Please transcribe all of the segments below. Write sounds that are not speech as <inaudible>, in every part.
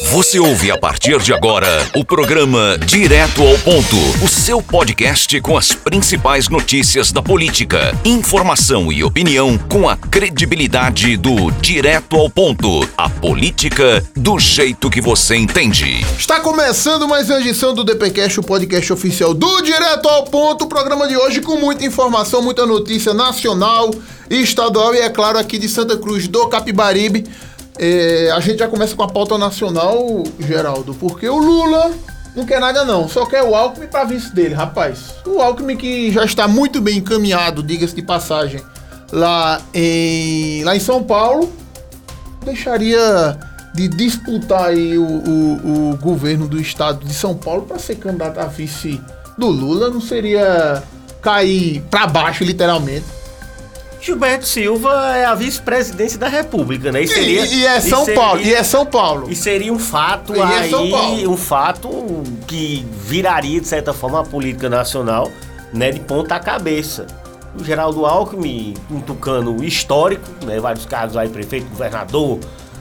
Você ouve a partir de agora o programa Direto ao Ponto, o seu podcast com as principais notícias da política, informação e opinião com a credibilidade do Direto ao Ponto, a política do jeito que você entende. Está começando mais uma edição do DPcast, o podcast oficial do Direto ao Ponto, o programa de hoje com muita informação, muita notícia nacional estadual e é claro aqui de Santa Cruz do Capibaribe. É, a gente já começa com a pauta nacional, Geraldo, porque o Lula não quer nada não, só quer o Alckmin para vice dele, rapaz. O Alckmin que já está muito bem encaminhado, diga-se de passagem, lá em, lá em São Paulo, deixaria de disputar aí o, o, o governo do estado de São Paulo para ser candidato a vice do Lula, não seria cair para baixo literalmente. Gilberto Silva é a vice-presidência da República, né? E, seria, e, e é São e Paulo, e é São Paulo. E seria um fato E é aí, Paulo. um fato que viraria, de certa forma, a política nacional, né, de ponta cabeça. O Geraldo Alckmin, um tucano histórico, né, vários cargos aí, prefeito, governador,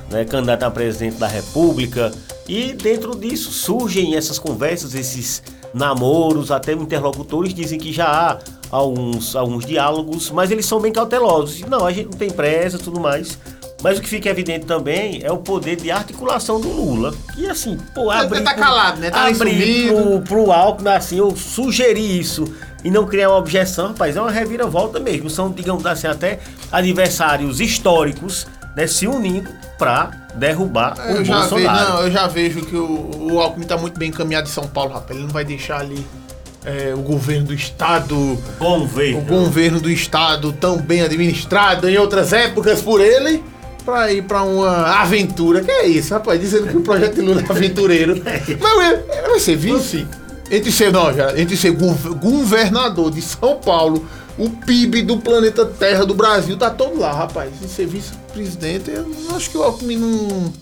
né, candidato a presidente da República, e dentro disso surgem essas conversas, esses namoros, até interlocutores dizem que já há alguns, alguns diálogos, mas eles são bem cautelosos. Não, a gente não tem pressa e tudo mais. Mas o que fica evidente também é o poder de articulação do Lula. Que assim, pô, Ele abrir. tá calado, né? Tá abrir pro, pro Alckmin, assim, eu sugeri isso e não criar uma objeção, rapaz, é uma reviravolta mesmo. São, digamos assim, até adversários históricos, né, se unindo pra derrubar É, Eu o já, vejo, Bolsonaro. não, eu já vejo que o, o Alckmin tá muito bem encaminhado em São Paulo, rapaz. Ele não vai deixar ali é, o governo do estado, Governo. o governo do estado tão bem administrado em outras épocas por ele, pra ir pra uma aventura. Que é isso, rapaz? Dizendo que o projeto de Lula é aventureiro. <laughs> Mas ele ele vai ser vice? Entre ser, não, já, entre ser gov- governador de São Paulo, o PIB do planeta Terra do Brasil tá todo lá, rapaz. E ser vice-presidente, eu acho que o Alckmin não.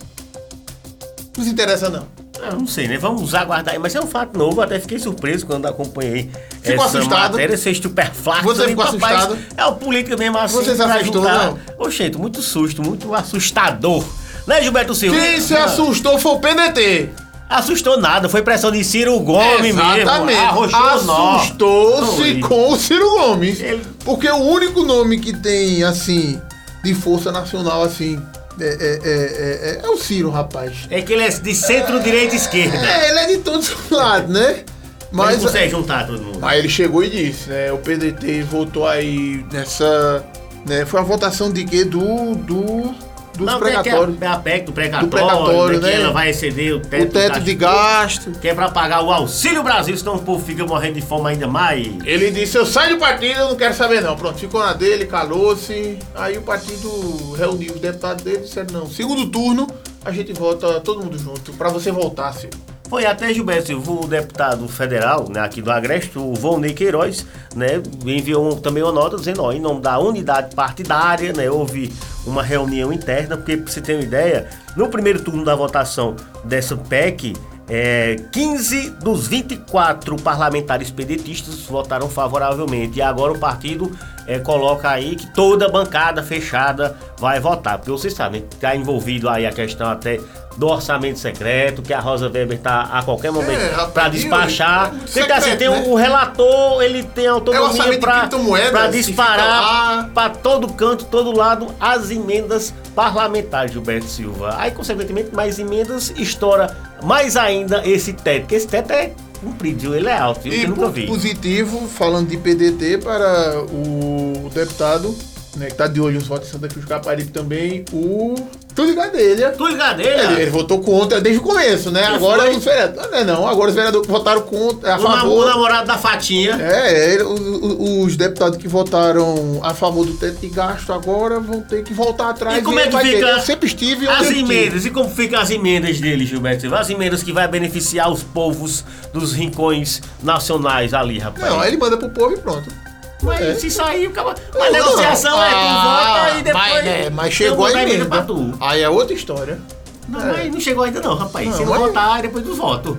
Não se interessa, não. Eu não sei, né? Vamos aguardar aí. Mas é um fato novo, até fiquei surpreso quando acompanhei Ficou essa assustado? matéria, ser estupefacto. Você ficou "Rapaz, assustado? É o político mesmo assim. Você se assustou, ajudar." não? Ô, gente, muito susto, muito assustador. Né, Gilberto Silva? Quem se Não, assustou foi o PDT. Assustou nada, foi pressão de Ciro Gomes Exatamente. mesmo. Assustou-se com o Ciro Gomes. Ele- Porque o único nome que tem, assim, de força nacional, assim, é, é, é, é- é o Ciro, rapaz. É que ele é de centro-direita e esquerda. É, ele é de todos os lados, né? Mas Mas, não consegue juntar todo mundo. aí ele chegou e disse, né? O PDT votou aí nessa. Né, foi a votação de quê? Do. do dos Não, tem que é precatórios. a PEC do precatório, Do precatório, né, né? ela vai exceder o teto, o teto de gasto. Que é pra pagar o Auxílio Brasil, senão o povo fica morrendo de fome ainda mais. Ele disse, eu saio do partido, eu não quero saber não. Pronto, ficou na dele, calou-se. Aí o partido reuniu os deputados dele e disseram, não, segundo turno, a gente vota todo mundo junto, pra você voltar, Ciro. Foi até Gilberto Silva, o deputado federal, né, aqui do Agreste, o Volney Queiroz, né, enviou também uma nota dizendo, ó, em nome da unidade partidária, né, houve uma reunião interna, porque pra você ter uma ideia, no primeiro turno da votação dessa PEC, é, 15 dos 24 parlamentares pedetistas votaram favoravelmente. E agora o partido é, coloca aí que toda a bancada fechada vai votar. Porque vocês sabem, está envolvido aí a questão até do orçamento secreto, que a Rosa Weber está a qualquer momento É, para despachar. o- é assim, secreto, tem né? o, relator, ele tem É autonomia de para disparar para todo canto, todo lado, as emendas parlamentares, Gilberto Silva. Aí, consequentemente, mais emendas, estoura mais ainda esse teto, porque esse teto é comprido, viu? ele é alto, viu? E eu nunca vi. positivo, falando de PDT, para o deputado, né, que tá de olho nos votos de Santa Cruz do Caparibe também, o Túlio Gadelha. Tu ligadeira? Ele, ele votou contra desde o começo, né? Agora foi? os vereadores. Não, é não, agora os vereadores votaram contra, a o, favor. o namorado da Fatinha. É, ele- o- o- os deputados que votaram a favor do teto de gasto agora vão ter que voltar atrás. E como é ele que fica ter. Eu sempre estive As emendas, e como ficam as emendas dele, Gilberto? As emendas que vai beneficiar os povos dos rincões nacionais ali, rapaz. Não, aí ele manda pro povo e pronto. Mas É. se sair, acaba. Mas Não, negociação é, tu ah, vota e depois. Mas, é, mas eu chegou vou a emenda. Aí é outra história. Não, É. mas não chegou ainda não, rapaz. Não, se não mas- votar, depois dos votos.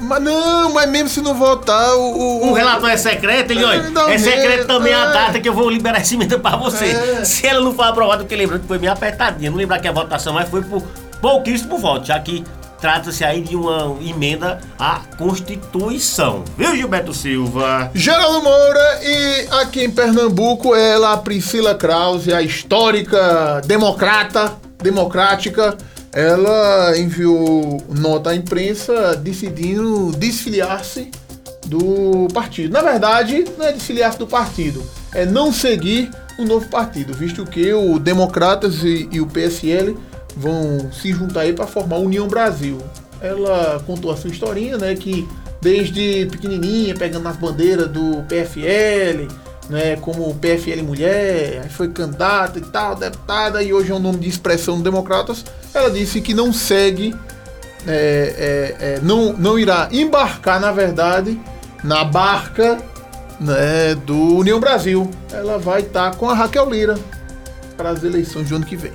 Mas não, mas mesmo se não votar, o. O relator é secreto, ele, É, olha, é secreto medo, também a é. data que eu vou liberar essa emenda pra você. É. Se ela não for aprovada, porque lembrando que foi meio apertadinha, não lembrar que a votação, mas foi por pouquíssimo voto, já que trata-se aí de uma emenda à Constituição. Viu, Gilberto Silva? Geraldo Moura e aqui em Pernambuco ela, a Priscila Krause, a histórica democrata, democrática, ela enviou nota à imprensa decidindo desfiliar-se do partido. Na verdade, não é desfiliar-se do partido, é não seguir o novo partido, visto que o Democratas e, e o PSL vão se juntar aí para formar a União Brasil. Ela contou a sua historinha, né, que desde pequenininha, pegando nas bandeiras do PFL, né, como PFL Mulher, aí foi candidata e tal, deputada, e hoje é um nome de expressão do Democratas. Ela disse que não segue, é, é, é, não, não irá embarcar, na verdade, na barca né, do União Brasil. Ela vai estar tá com a Raquel Lira para as eleições do ano que vem.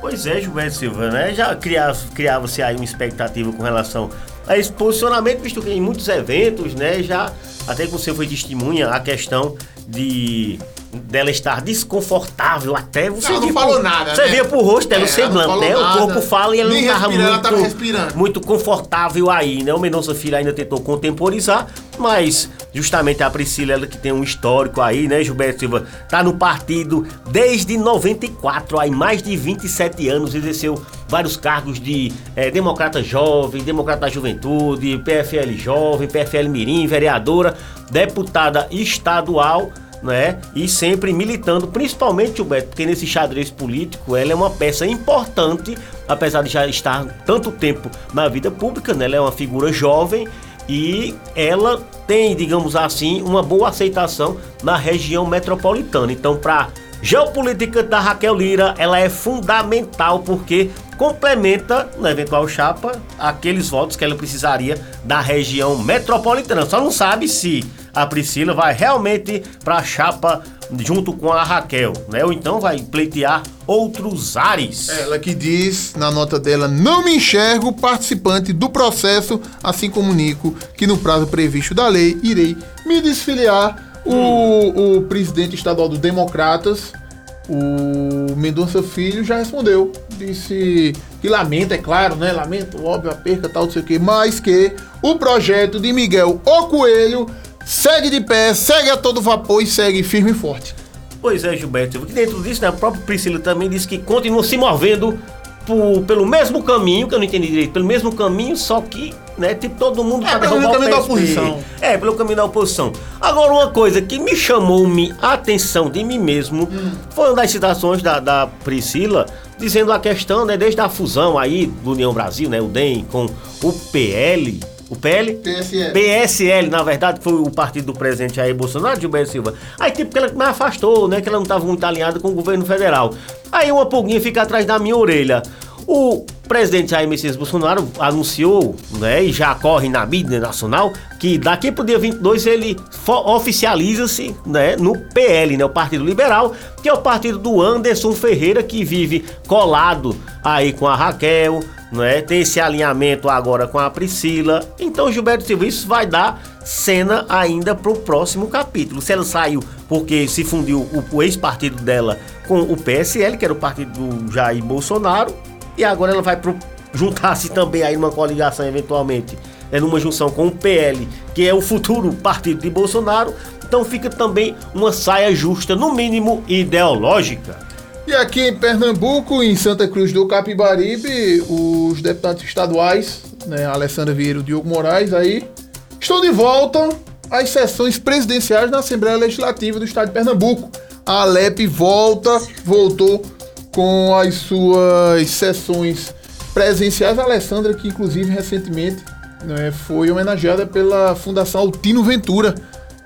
Pois é, Gilberto Silva, né? Já criava-se criava aí uma expectativa com relação a esse posicionamento, visto que em muitos eventos, né, já até que você foi testemunha a questão de dela estar desconfortável até você não, não falou nada você né? via pro rosto dela é, o semblante né o corpo fala e ela não tava muito, ela muito confortável aí né o Mendonça Filho ainda tentou contemporizar mas justamente a Priscila ela que tem um histórico aí né Gilberto Silva tá no partido desde 94 aí mais de 27 anos exerceu vários cargos de é, democrata jovem democrata da juventude PFL jovem PFL mirim vereadora deputada estadual né? E sempre militando, principalmente o Beto, porque nesse xadrez político ela é uma peça importante, apesar de já estar tanto tempo na vida pública, né? Ela é uma figura jovem e ela tem, digamos assim, uma boa aceitação na região metropolitana. Então, para geopolítica da Raquel Lira, ela é fundamental porque complementa, na eventual chapa, aqueles votos que ela precisaria da região metropolitana. Só não sabe se a Priscila vai realmente para a chapa junto com a Raquel, né? Ou então vai pleitear outros ares. Ela que diz na nota dela: Não me enxergo participante do processo, assim comunico que no prazo previsto da lei irei me desfiliar. O, o presidente estadual dos Democratas, o Mendonça Filho, já respondeu. Disse que lamenta, é claro, né? Lamento, óbvio, a perca, tal, não sei o quê, mas que o projeto de Miguel O Coelho segue de pé, segue a todo vapor e segue firme e forte. Pois é, Gilberto. Que dentro disso, né, a própria Priscila também disse que continua se movendo por, pelo mesmo caminho, que eu não entendi direito, pelo mesmo caminho, só que, né, tipo, todo mundo é, pelo caminho da oposição. É, pelo caminho da oposição. Agora, uma coisa que me chamou-me a atenção de mim mesmo hum. foi uma das citações da, da Priscila, dizendo a questão, né, desde a fusão aí do União Brasil, né, o DEM com o PL, o PL? PSL. PSL, na verdade, foi o partido do presidente Jair Bolsonaro, Gilberto Silva. Aí, tipo, que ela me afastou, né? Que ela não estava muito alinhada com o governo federal. Aí uma pulguinha fica atrás da minha orelha. O presidente Jair Messias Bolsonaro anunciou, né, e já corre na mídia nacional, que daqui para o dia 22 ele oficializa-se né, no PL, né, o Partido Liberal, que é o partido do Anderson Ferreira, que vive colado aí com a Raquel, né, tem esse alinhamento agora com a Priscila. Então, Gilberto Silva, isso vai dar cena ainda para o próximo capítulo. Se ela saiu porque se fundiu o, o ex-partido dela com o PSL, que era o partido do Jair Bolsonaro, e agora ela vai juntar-se também aí numa coligação eventualmente, é numa junção com o PL, que é o futuro partido de Bolsonaro. Então fica também uma saia justa, no mínimo ideológica. E aqui em Pernambuco, em Santa Cruz do Capibaribe, os deputados estaduais, né, Alessandra Vieira e Diogo Moraes, aí, estão de volta às sessões presidenciais na Assembleia Legislativa do Estado de Pernambuco. A Alep volta, voltou com as suas sessões presenciais. A Alessandra, que inclusive recentemente né, foi homenageada pela Fundação Altino Ventura,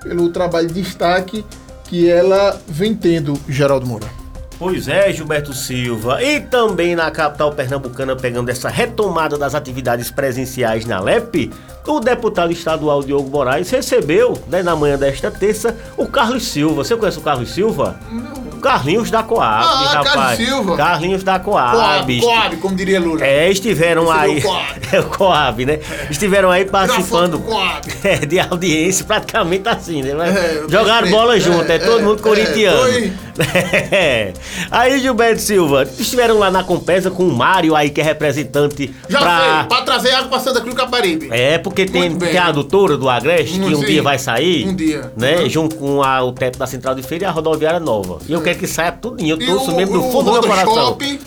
pelo trabalho de destaque que ela vem tendo, Geraldo Moura. Pois é, Gilberto Silva. E também na capital pernambucana, pegando essa retomada das atividades presenciais na LEP, o deputado estadual Diogo Moraes recebeu, né, na manhã desta terça, o Carlos Silva. Você conhece o Carlos Silva? Não. Carlinhos da Coab, ah, rapaz. Carlos Silva. Carlinhos da Coab. Coab, Coab como diria Lula. É, estiveram aí. <laughs> É o Coab, né? Estiveram aí participando <laughs> é, de audiência, praticamente assim, né? É, Jogaram bola junto, é, é todo mundo é, corintiano. Foi É. <laughs> Aí, Gilberto Silva, estiveram lá na Compesa com o Mário aí, que é representante Já pra... sei, pra trazer água pra Santa Cruz Caparibe. É, porque tem, tem a adutora do Agreste, que Hum, um sim. dia vai sair. Um dia. Né? Uhum. Junto com a- o teto da Central de Feira e a rodoviária nova. E eu quero que saia. Eu E torço o, mesmo do fundo do meu coração. Shopping,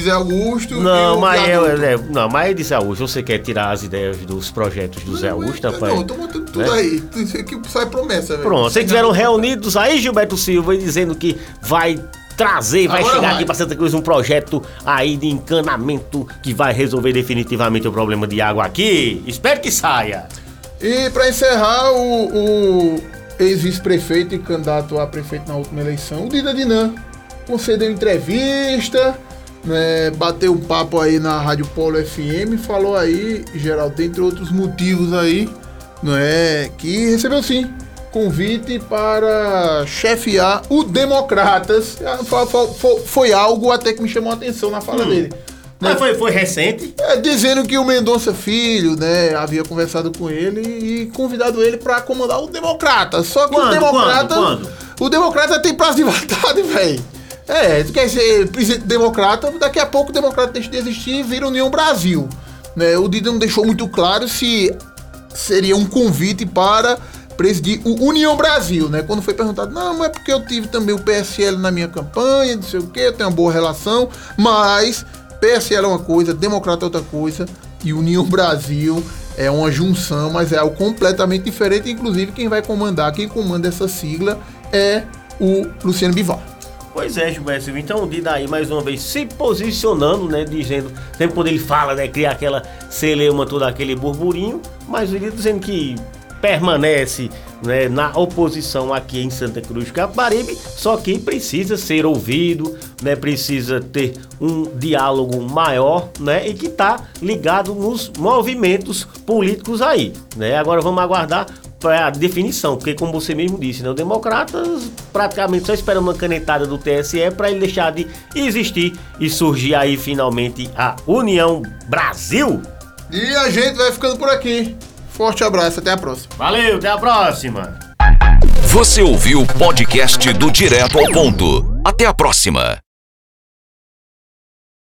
Zé Augusto. Não, mas eu, viaduto. é, não, mas disse Augusto, você quer tirar as ideias dos projetos do Zé Augusto, Não, rapaz? Não, tô botando tudo Né? aí. Isso aqui sai promessa, velho. Pronto, vocês estiveram reunidos aí, Gilberto Silva, dizendo que vai trazer, vai Agora chegar vai. aqui para Santa Cruz um projeto aí de encanamento que vai resolver definitivamente o problema de água aqui. Espero que saia. E pra encerrar, o, o ex-vice-prefeito e candidato a prefeito na última eleição, o Dida Dinan, concedeu entrevista, né, bateu um papo aí na Rádio Polo FM, falou aí, Geraldo, dentre outros motivos aí, não é, que recebeu sim convite para chefiar o Democratas. Foi, foi- foi algo até que me chamou a atenção na fala dele. Mas foi, foi recente. É, dizendo que o Mendonça Filho, né, havia conversado com ele e convidado ele pra comandar o Democrata. Só que o Quando? Democrata. Quando? O Democrata tem prazo de <laughs> validade, velho. É, quer ser presidente democrata, daqui a pouco o Democrata deixa de existir e vira União Brasil. Né, o Dida não deixou muito claro se seria um convite para presidir o União Brasil, né? Quando foi perguntado, não, mas é porque eu tive também o PSL na minha campanha, não sei o quê, eu tenho uma boa relação, mas PSL é uma coisa, Democrata é outra coisa, e União Brasil é uma junção, mas é algo completamente diferente. Inclusive, quem vai comandar, quem comanda essa sigla é o Luciano Bivar. Pois é, Gilberto Silva. Então o Dida aí mais uma vez se posicionando, né? Dizendo, sempre quando ele fala, né? Cria aquela celeuma, todo aquele burburinho, mas o Dida dizendo que permanece né, na oposição aqui em Santa Cruz do Capibaribe, só que precisa ser ouvido, né, precisa ter um diálogo maior, né, e que está ligado nos movimentos políticos aí, né? Agora vamos aguardar para a definição, porque como você mesmo disse, né, o Democratas praticamente só esperando uma canetada do TSE para ele deixar de existir e surgir aí finalmente a União Brasil. E a gente vai ficando por aqui. Forte abraço, até a próxima. Valeu, até a próxima. Você ouviu o podcast do Direto ao Ponto. Até a próxima.